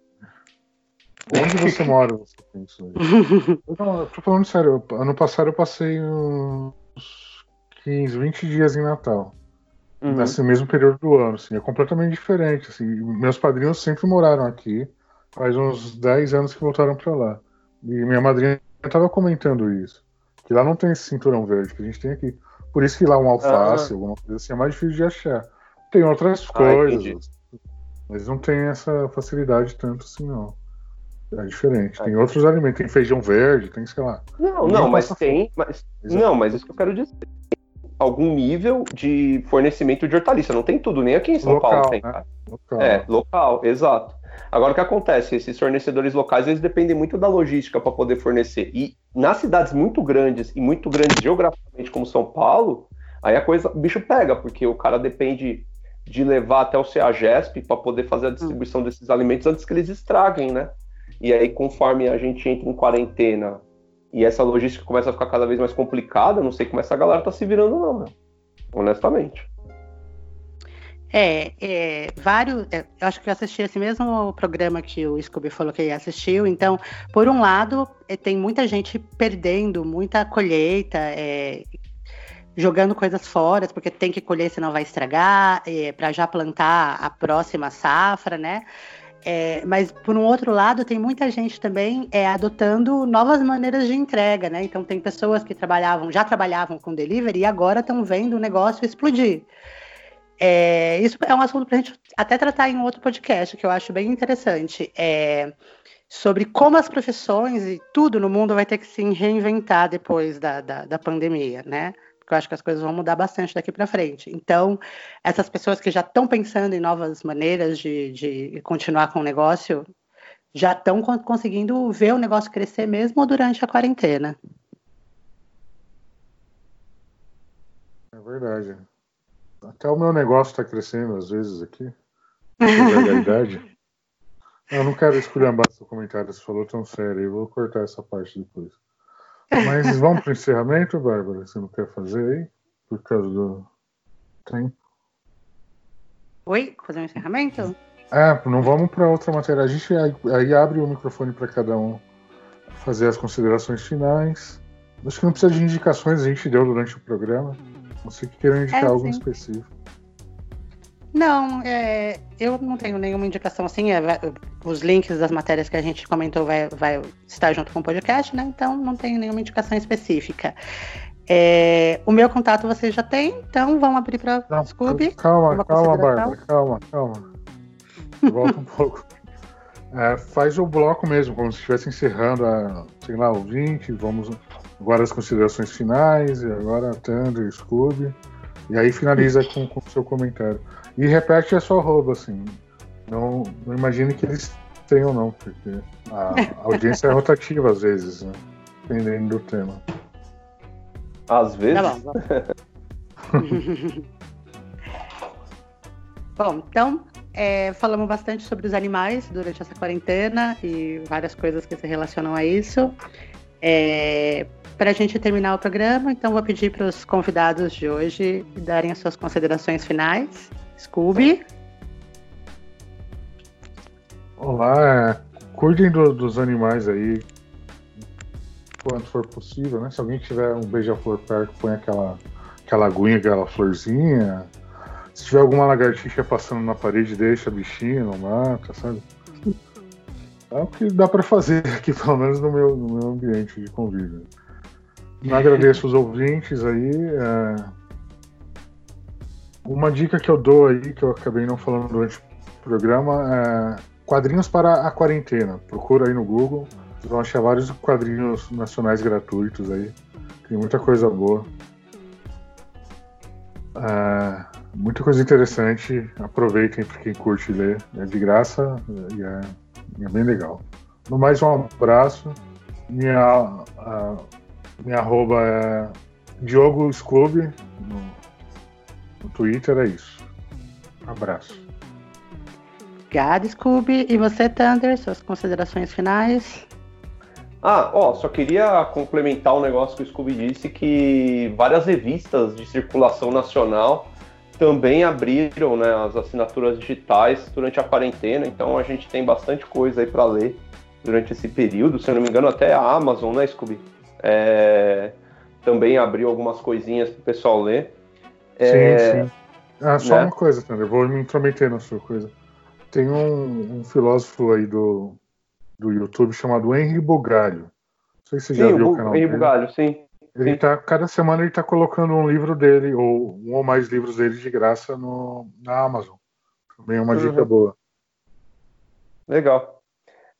Onde você mora, você tem isso aí? Eu não, eu tô falando sério. Ano passado eu passei uns 15, 20 dias em Natal. Uhum. Nesse mesmo período do ano, assim. É completamente diferente, assim. Meus padrinhos sempre moraram aqui. Faz uns 10 anos que voltaram pra lá. E minha madrinha tava comentando isso. Que lá não tem esse cinturão verde que a gente tem aqui. Por isso que lá um alface, alguma coisa assim, é mais difícil de achar. Tem outras Ah, coisas. entendi. mas não tem essa facilidade tanto assim, não. É diferente. Ah, Tem outros alimentos, tem feijão verde, tem, sei lá. Não, não, mas tem. Mas, Exato. não, mas isso que eu quero dizer. Algum nível de fornecimento de hortaliça. Não tem tudo, nem aqui em São Local, Paulo tem. né? Local. É, local, exato. Agora o que acontece? Esses fornecedores locais eles dependem muito da logística para poder fornecer. E nas cidades muito grandes e muito grandes geograficamente como São Paulo, aí a coisa, o bicho pega, porque o cara depende de levar até o CEAGESP para poder fazer a distribuição desses alimentos antes que eles estraguem, né? E aí, conforme a gente entra em quarentena e essa logística começa a ficar cada vez mais complicada, não sei como essa galera tá se virando, não, meu. Honestamente. É, é, vários. é, eu acho que eu assisti esse mesmo programa que o Scooby falou que assistiu. Então, por um lado, é, tem muita gente perdendo muita colheita, é, jogando coisas fora, porque tem que colher, senão vai estragar, para já plantar a próxima safra, né? É, mas por um outro lado, tem muita gente também é, adotando novas maneiras de entrega, né? Então tem pessoas que trabalhavam, já trabalhavam com delivery e agora estão vendo o negócio explodir. É, isso é um assunto para a gente até tratar em outro podcast, que eu acho bem interessante. É, sobre como as profissões e tudo no mundo vai ter que se reinventar depois da, da, da pandemia, né? Porque eu acho que as coisas vão mudar bastante daqui para frente. Então, essas pessoas que já estão pensando em novas maneiras de, de continuar com o negócio já estão conseguindo ver o negócio crescer mesmo durante a quarentena. É verdade. Até o meu negócio está crescendo às vezes aqui. apesar da idade. Eu não quero esculhambar seu comentário, você falou tão sério, eu vou cortar essa parte depois. Mas vamos para o encerramento, Bárbara? Você não quer fazer aí? Por causa do tempo? Oi? Fazer um encerramento? É, não vamos para outra matéria. A gente aí, abre o microfone para cada um fazer as considerações finais. Acho que não precisa de indicações, a gente deu durante o programa. Não sei que queiram indicar É, algo específico. Não, é, eu não tenho nenhuma indicação assim. é, vai- os links das matérias que a gente comentou vai, vai estar junto com o podcast, né? Então não tenho nenhuma indicação específica. É, o meu contato vocês já têm, então vamos abrir para Não, Scooby. Calma, calma? Bárbara, calma, calma. Volta um pouco. É, faz o bloco mesmo, como se estivesse encerrando a, sei lá, o 20, vamos agora as considerações finais, e agora a Thunder, Scooby, e aí finaliza com o seu comentário. E repete a sua arroba, assim. Não, não imagine que eles tenham, não, porque a audiência é rotativa às vezes, né? Dependendo do tema. Às vezes. Tá bom. bom, então é, falamos bastante sobre os animais durante essa quarentena e várias coisas que se relacionam a isso. É, para a gente terminar o programa, então vou pedir para os convidados de hoje darem as suas considerações finais. Scooby. Olá, cuidem do- dos animais aí quanto for possível, né? Se alguém tiver um beija-flor perto, põe aquela, aquela aguinha, aquela florzinha. Se tiver alguma lagartixa passando na parede, deixa a bichinha, não mata, sabe? É o que dá pra fazer aqui, pelo menos no meu, no meu ambiente de convívio. Eu agradeço os ouvintes aí. é, Uma dica que eu dou aí, que eu acabei não falando durante o programa, é quadrinhos para a quarentena. Procura aí no Google. Vocês vão achar vários quadrinhos nacionais gratuitos aí. Tem muita coisa boa. É, muita coisa interessante. Aproveitem para quem curte ler. É de graça e é, é bem legal. No mais, um abraço. Minha, a- minha arroba é Diogo Scooby. No, no Twitter é isso. Abraço. Obrigada, Scooby. E você, Thunder, suas considerações finais? Ah, ó, só queria complementar um negócio que o Scooby disse que várias revistas de circulação nacional também abriram né, as assinaturas digitais durante a quarentena, então a gente tem bastante coisa aí para ler durante esse período. Se eu não me engano, até a Amazon, né, Scooby? É, também abriu algumas coisinhas para o pessoal ler. É, sim, sim. Ah, só né? uma coisa, Tânia, vou me intrometer na sua coisa. Tem um, um, filósofo aí do, do YouTube chamado Henry Bugalho. Não sei se você já viu o, o canal Henry Bugalho, sim. Ele tá, cada semana ele está colocando um livro dele, ou um ou mais livros dele de graça no, na Amazon. Também é uma uhum. dica boa. Legal.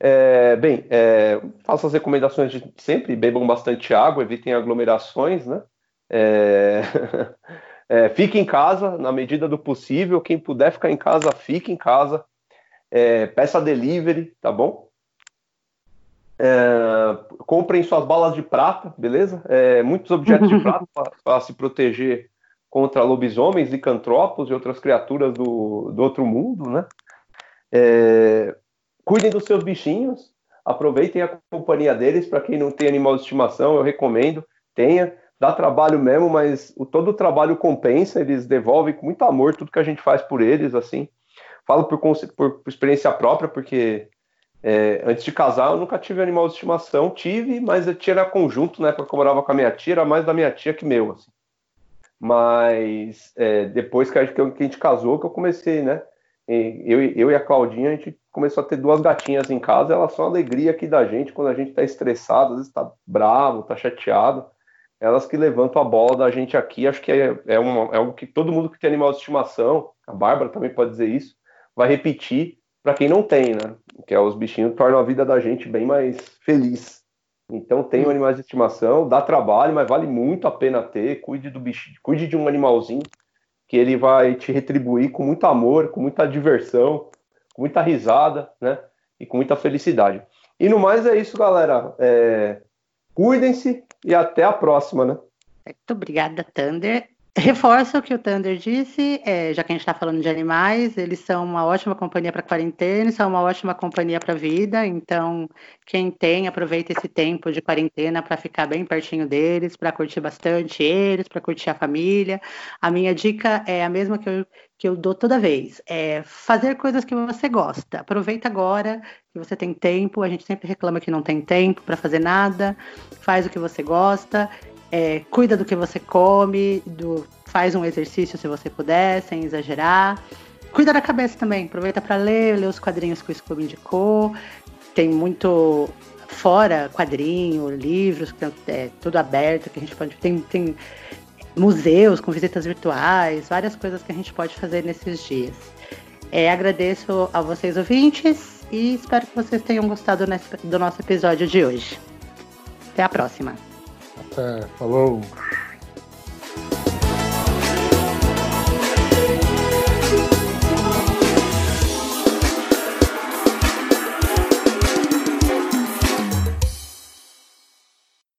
É, bem, é, faço as recomendações de sempre, bebam bastante água, evitem aglomerações, né? É, é, fique em casa na medida do possível. Quem puder ficar em casa, fique em casa. É, peça delivery, tá bom? É, comprem suas balas de prata, beleza? É, muitos objetos de prata para se proteger contra lobisomens, licantropos e outras criaturas do, do outro mundo, né? É, cuidem dos seus bichinhos, aproveitem a companhia deles. Para quem não tem animal de estimação, eu recomendo, tenha. Dá trabalho mesmo, mas o, todo o trabalho compensa, eles devolvem com muito amor tudo que a gente faz por eles, assim. Falo por, por, por experiência própria, porque é, antes de casar eu nunca tive animal de estimação, tive, mas eu tinha conjunto, né, porque eu morava com a minha tia, era mais da minha tia que meu, assim. Mas é, depois que a, gente, que a gente casou, que eu comecei, né, eu, eu e a Claudinha, a gente começou a ter duas gatinhas em casa, elas são alegria aqui da gente quando a gente tá estressado, às vezes tá bravo, tá chateado. Elas que levantam a bola da gente aqui, acho que é, é, uma, é algo que todo mundo que tem animal de estimação, a Bárbara também pode dizer isso, vai repetir para quem não tem, né? Que é os bichinhos tornam a vida da gente bem mais feliz. Então tem animais de estimação, dá trabalho, mas vale muito a pena ter. Cuide do bichinho, cuide de um animalzinho que ele vai te retribuir com muito amor, com muita diversão, com muita risada, né? E com muita felicidade. E no mais é isso, galera. É... Cuidem-se e até a próxima, né? Muito obrigada, Thunder. Reforço o que o Thunder disse, é, já que a gente está falando de animais, eles são uma ótima companhia para quarentena, são uma ótima companhia para vida. Então, quem tem, aproveita esse tempo de quarentena para ficar bem pertinho deles, para curtir bastante eles, para curtir a família. A minha dica é a mesma que eu, que eu dou toda vez: é fazer coisas que você gosta. Aproveita agora que você tem tempo. A gente sempre reclama que não tem tempo para fazer nada. Faz o que você gosta é, cuida do que você come, do, faz um exercício se você puder, sem exagerar. Cuida da cabeça também, aproveita para ler, ler os quadrinhos que o Scooby indicou. Tem muito fora quadrinho, livros, é tudo aberto, que a gente pode. Tem, tem museus com visitas virtuais, várias coisas que a gente pode fazer nesses dias. É, agradeço a vocês ouvintes e espero que vocês tenham gostado do nosso episódio de hoje. Até a próxima. Até, falou.